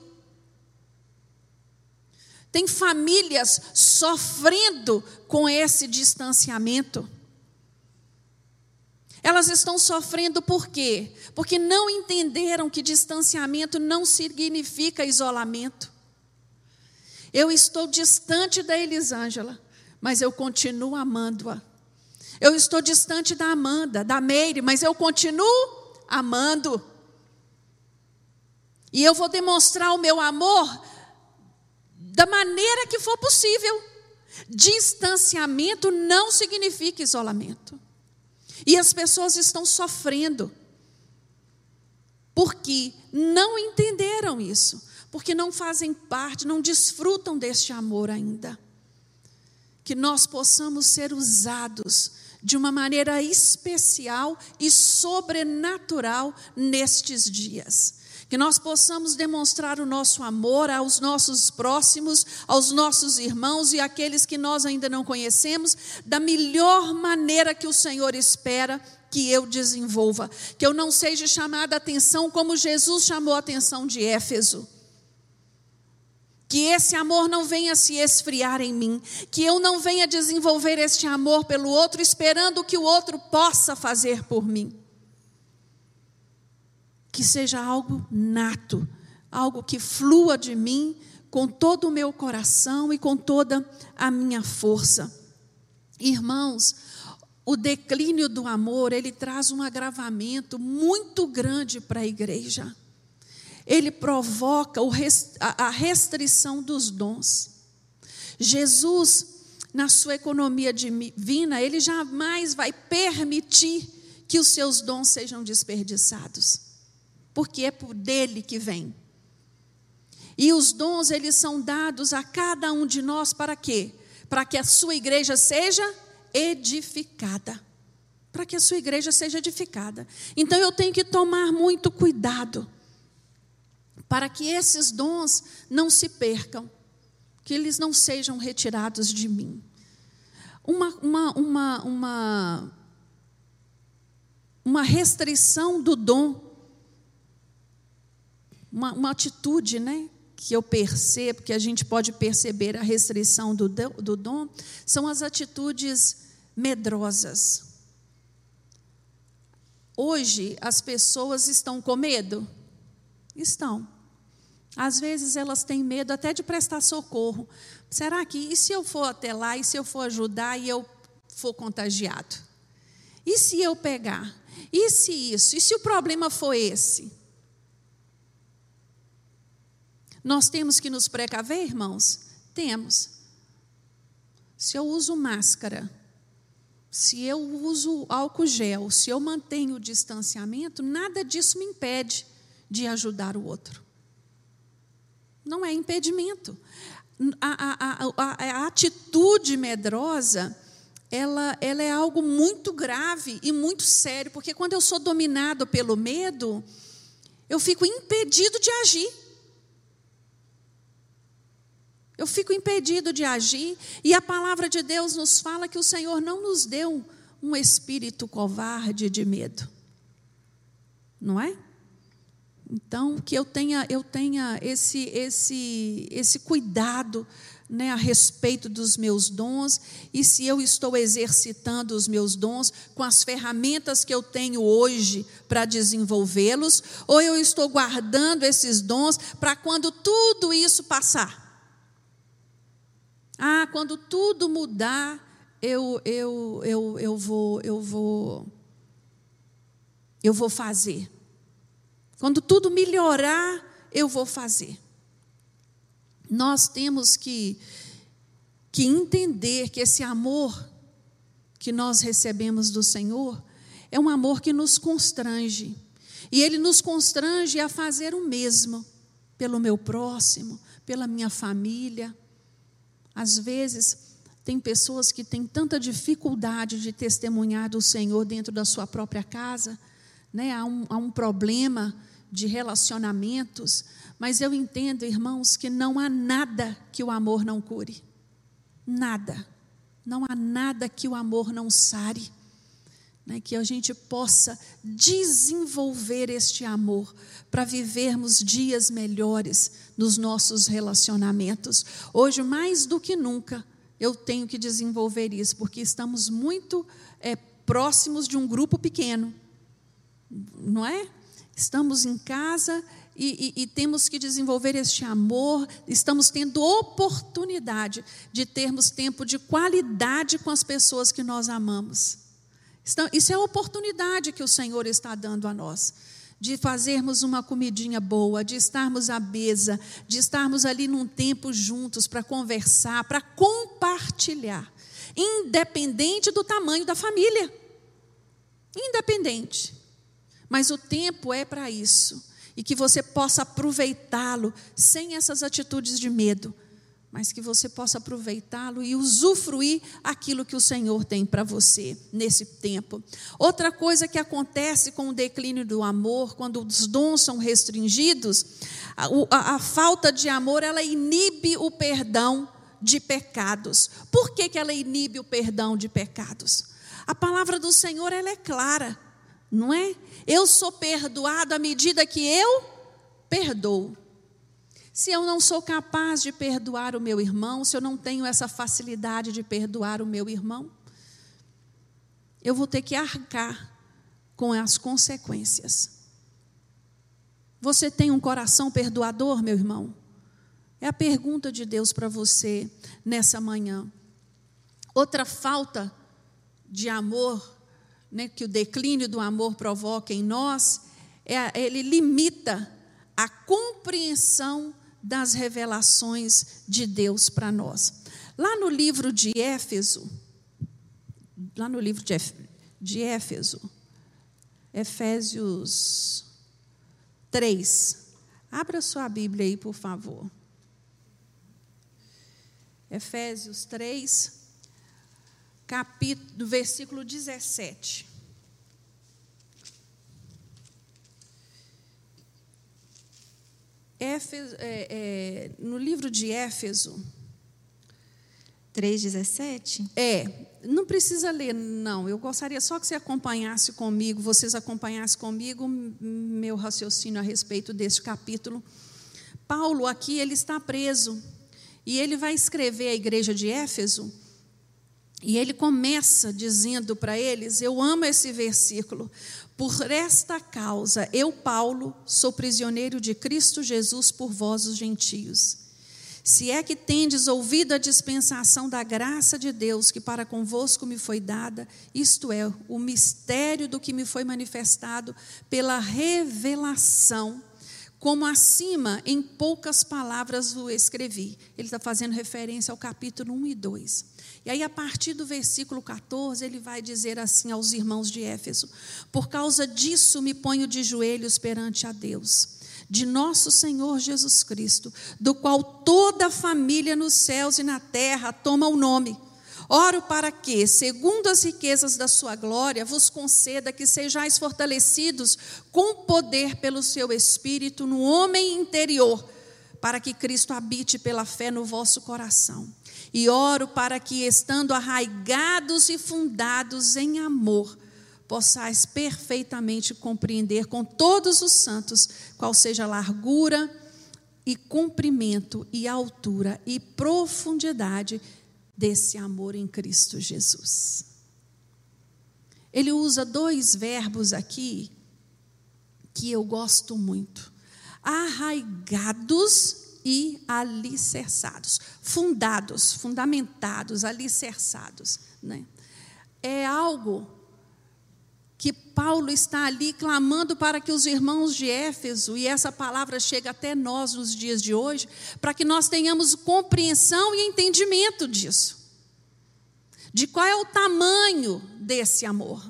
Tem famílias sofrendo com esse distanciamento. Elas estão sofrendo por quê? Porque não entenderam que distanciamento não significa isolamento. Eu estou distante da Elisângela, mas eu continuo amando-a. Eu estou distante da Amanda, da Meire, mas eu continuo amando. E eu vou demonstrar o meu amor da maneira que for possível. Distanciamento não significa isolamento. E as pessoas estão sofrendo porque não entenderam isso, porque não fazem parte, não desfrutam deste amor ainda. Que nós possamos ser usados de uma maneira especial e sobrenatural nestes dias. Que nós possamos demonstrar o nosso amor aos nossos próximos, aos nossos irmãos e aqueles que nós ainda não conhecemos, da melhor maneira que o Senhor espera que eu desenvolva. Que eu não seja chamada a atenção como Jesus chamou a atenção de Éfeso que esse amor não venha se esfriar em mim, que eu não venha desenvolver este amor pelo outro esperando que o outro possa fazer por mim. Que seja algo nato, algo que flua de mim com todo o meu coração e com toda a minha força. Irmãos, o declínio do amor, ele traz um agravamento muito grande para a igreja ele provoca a restrição dos dons. Jesus, na sua economia divina, ele jamais vai permitir que os seus dons sejam desperdiçados. porque é por dele que vem. E os dons, eles são dados a cada um de nós para quê? Para que a sua igreja seja edificada. Para que a sua igreja seja edificada. Então eu tenho que tomar muito cuidado para que esses dons não se percam, que eles não sejam retirados de mim. Uma, uma, uma, uma, uma restrição do dom, uma, uma atitude, né? que eu percebo, que a gente pode perceber a restrição do, do dom, são as atitudes medrosas. Hoje, as pessoas estão com medo? Estão. Às vezes elas têm medo até de prestar socorro. Será que, e se eu for até lá, e se eu for ajudar e eu for contagiado? E se eu pegar? E se isso? E se o problema for esse? Nós temos que nos precaver, irmãos? Temos. Se eu uso máscara, se eu uso álcool gel, se eu mantenho o distanciamento, nada disso me impede de ajudar o outro. Não é impedimento. A, a, a, a atitude medrosa, ela, ela é algo muito grave e muito sério, porque quando eu sou dominado pelo medo, eu fico impedido de agir. Eu fico impedido de agir, e a palavra de Deus nos fala que o Senhor não nos deu um espírito covarde de medo. Não é? Então, que eu tenha, eu tenha esse, esse, esse cuidado né, a respeito dos meus dons e se eu estou exercitando os meus dons com as ferramentas que eu tenho hoje para desenvolvê-los, ou eu estou guardando esses dons para quando tudo isso passar. Ah, quando tudo mudar, eu, eu, eu, eu vou, eu vou, eu vou fazer. Quando tudo melhorar, eu vou fazer. Nós temos que, que entender que esse amor que nós recebemos do Senhor é um amor que nos constrange. E ele nos constrange a fazer o mesmo pelo meu próximo, pela minha família às vezes, tem pessoas que têm tanta dificuldade de testemunhar do Senhor dentro da sua própria casa, né? há, um, há um problema de relacionamentos, mas eu entendo, irmãos, que não há nada que o amor não cure. Nada. Não há nada que o amor não sare né, que a gente possa desenvolver este amor para vivermos dias melhores nos nossos relacionamentos. Hoje, mais do que nunca, eu tenho que desenvolver isso, porque estamos muito é, próximos de um grupo pequeno, não é? Estamos em casa e, e, e, temos que desenvolver este amor, estamos tendo oportunidade de termos tempo de qualidade com as pessoas que nós amamos. Isso é a oportunidade que o Senhor está dando a nós. De fazermos uma comidinha boa, de estarmos à mesa, de estarmos ali num tempo juntos para conversar, para compartilhar, independente do tamanho da família. Independente. Mas o tempo é para isso. E que você possa aproveitá-lo sem essas atitudes de medo, mas que você possa aproveitá-lo e usufruir aquilo que o Senhor tem para você nesse tempo. Outra coisa que acontece com o declínio do amor, quando os dons são restringidos, a, a, a falta de amor ela inibe o perdão de pecados. Por que, que ela inibe o perdão de pecados? A palavra do Senhor ela é clara, não é? Eu sou perdoado à medida que eu perdoo. Se eu não sou capaz de perdoar o meu irmão, se eu não tenho essa facilidade de perdoar o meu irmão, eu vou ter que arcar com as consequências. Você tem um coração perdoador, meu irmão? É a pergunta de Deus para você nessa manhã. Outra falta de amor, né, que o declínio do amor provoca em nós, é, ele limita a compreensão das revelações de Deus para nós. Lá no livro de Éfeso, lá no livro de, Éfeso, Efésios 3. Abra sua Bíblia aí, por favor. Efésios 3, capítulo, versículo 17. Éfeso, é, é, no livro de Éfeso. 3,17? É, não precisa ler, não. Eu gostaria só que você acompanhasse comigo, vocês acompanhassem comigo meu raciocínio a respeito deste capítulo. Paulo aqui, ele está preso. E ele vai escrever à igreja de Éfeso. E ele começa dizendo para eles: Eu amo esse versículo, por esta causa, eu, Paulo, sou prisioneiro de Cristo Jesus por vós, os gentios. Se é que tendes ouvido a dispensação da graça de Deus que para convosco me foi dada, isto é, o mistério do que me foi manifestado pela revelação, como acima, em poucas palavras o escrevi. Ele está fazendo referência ao capítulo 1 e 2. E aí, a partir do versículo 14, ele vai dizer assim aos irmãos de Éfeso: Por causa disso me ponho de joelhos perante a Deus, de nosso Senhor Jesus Cristo, do qual toda a família nos céus e na terra toma o nome. Oro para que, segundo as riquezas da sua glória, vos conceda que sejais fortalecidos com poder pelo seu espírito no homem interior, para que Cristo habite pela fé no vosso coração. E oro para que, estando arraigados e fundados em amor, possais perfeitamente compreender com todos os santos qual seja a largura e comprimento e altura e profundidade desse amor em Cristo Jesus. Ele usa dois verbos aqui que eu gosto muito: arraigados e alicerçados, fundados, fundamentados, alicerçados. Né? É algo que Paulo está ali clamando para que os irmãos de Éfeso, e essa palavra chega até nós nos dias de hoje, para que nós tenhamos compreensão e entendimento disso, de qual é o tamanho desse amor.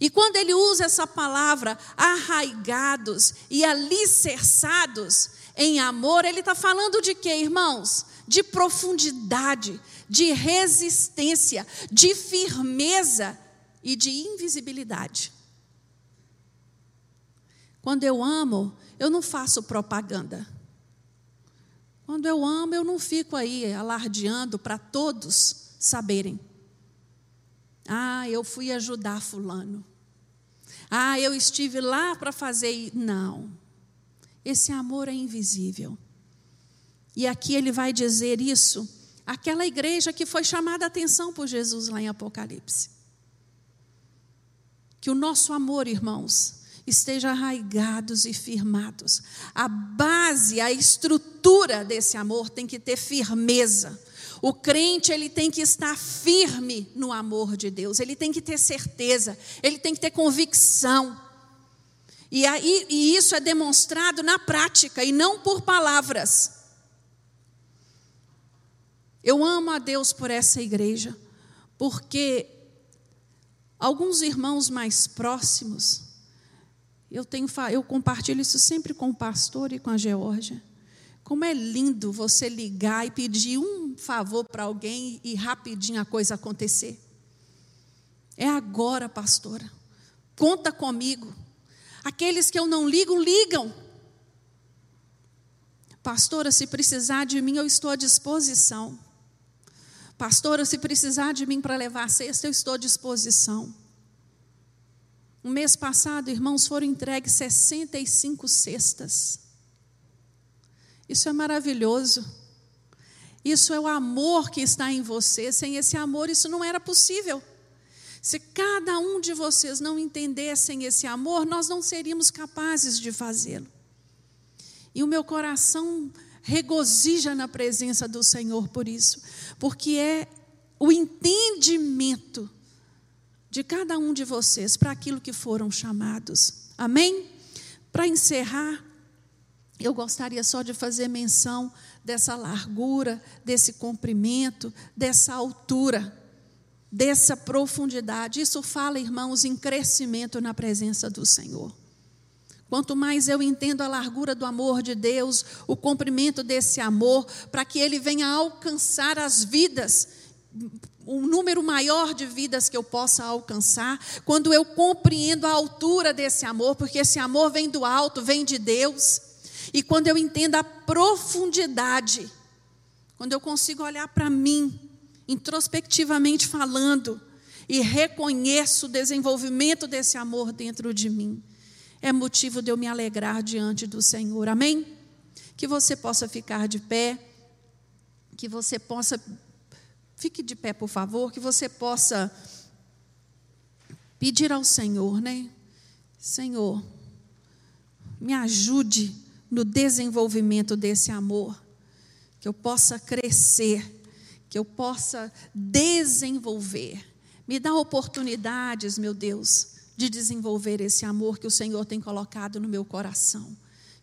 E quando ele usa essa palavra arraigados e alicerçados, em amor, ele está falando de quê, irmãos? De profundidade, de resistência, de firmeza e de invisibilidade. Quando eu amo, eu não faço propaganda. Quando eu amo, eu não fico aí alardeando para todos saberem. Ah, eu fui ajudar Fulano. Ah, eu estive lá para fazer. Não. Esse amor é invisível. E aqui ele vai dizer isso àquela igreja que foi chamada a atenção por Jesus lá em Apocalipse. Que o nosso amor, irmãos, esteja arraigados e firmados. A base, a estrutura desse amor tem que ter firmeza. O crente ele tem que estar firme no amor de Deus, ele tem que ter certeza, ele tem que ter convicção. E, aí, e isso é demonstrado na prática e não por palavras. Eu amo a Deus por essa igreja, porque alguns irmãos mais próximos, eu, tenho, eu compartilho isso sempre com o pastor e com a Geórgia. Como é lindo você ligar e pedir um favor para alguém e rapidinho a coisa acontecer. É agora, pastora. Conta comigo. Aqueles que eu não ligo, ligam. Pastora, se precisar de mim, eu estou à disposição. Pastora, se precisar de mim para levar a cesta, eu estou à disposição. No mês passado, irmãos, foram entregues 65 cestas. Isso é maravilhoso. Isso é o amor que está em você. Sem esse amor, isso não era possível. Se cada um de vocês não entendessem esse amor, nós não seríamos capazes de fazê-lo. E o meu coração regozija na presença do Senhor por isso, porque é o entendimento de cada um de vocês para aquilo que foram chamados. Amém? Para encerrar, eu gostaria só de fazer menção dessa largura, desse comprimento, dessa altura dessa profundidade. Isso fala, irmãos, em crescimento na presença do Senhor. Quanto mais eu entendo a largura do amor de Deus, o comprimento desse amor, para que ele venha alcançar as vidas, um número maior de vidas que eu possa alcançar, quando eu compreendo a altura desse amor, porque esse amor vem do alto, vem de Deus, e quando eu entendo a profundidade, quando eu consigo olhar para mim, introspectivamente falando, e reconheço o desenvolvimento desse amor dentro de mim, é motivo de eu me alegrar diante do Senhor. Amém? Que você possa ficar de pé, que você possa. Fique de pé, por favor, que você possa pedir ao Senhor, né? Senhor, me ajude no desenvolvimento desse amor, que eu possa crescer, que eu possa desenvolver. Me dá oportunidades, meu Deus, de desenvolver esse amor que o Senhor tem colocado no meu coração.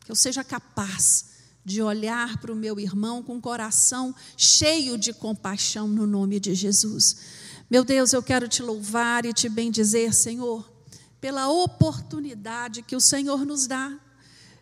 Que eu seja capaz de olhar para o meu irmão com coração cheio de compaixão no nome de Jesus. Meu Deus, eu quero te louvar e te bendizer, Senhor, pela oportunidade que o Senhor nos dá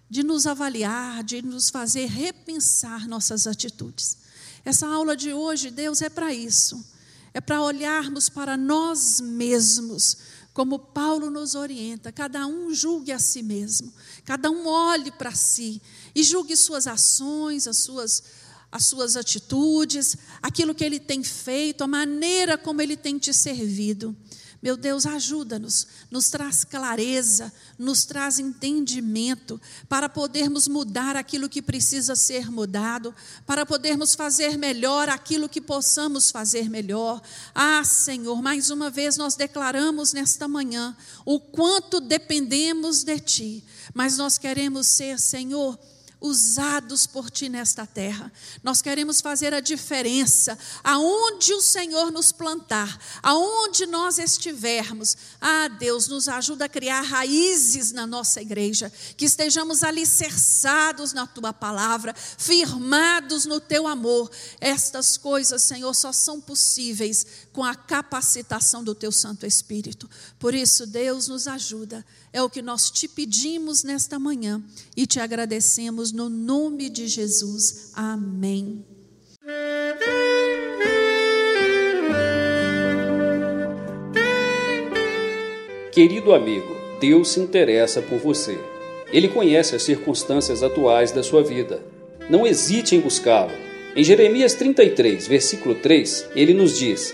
de nos avaliar, de nos fazer repensar nossas atitudes. Essa aula de hoje, Deus, é para isso. É para olharmos para nós mesmos como Paulo nos orienta, cada um julgue a si mesmo, cada um olhe para si e julgue suas ações, as suas, as suas atitudes, aquilo que ele tem feito, a maneira como ele tem te servido. Meu Deus, ajuda-nos, nos traz clareza, nos traz entendimento para podermos mudar aquilo que precisa ser mudado, para podermos fazer melhor aquilo que possamos fazer melhor. Ah, Senhor, mais uma vez nós declaramos nesta manhã o quanto dependemos de Ti, mas nós queremos ser, Senhor, usados por ti nesta terra. Nós queremos fazer a diferença aonde o Senhor nos plantar, aonde nós estivermos. Ah, Deus, nos ajuda a criar raízes na nossa igreja, que estejamos alicerçados na tua palavra, firmados no teu amor. Estas coisas, Senhor, só são possíveis com a capacitação do teu Santo Espírito. Por isso, Deus nos ajuda. É o que nós te pedimos nesta manhã e te agradecemos no nome de Jesus. Amém. Querido amigo, Deus se interessa por você. Ele conhece as circunstâncias atuais da sua vida. Não hesite em buscá-lo. Em Jeremias 33, versículo 3, ele nos diz: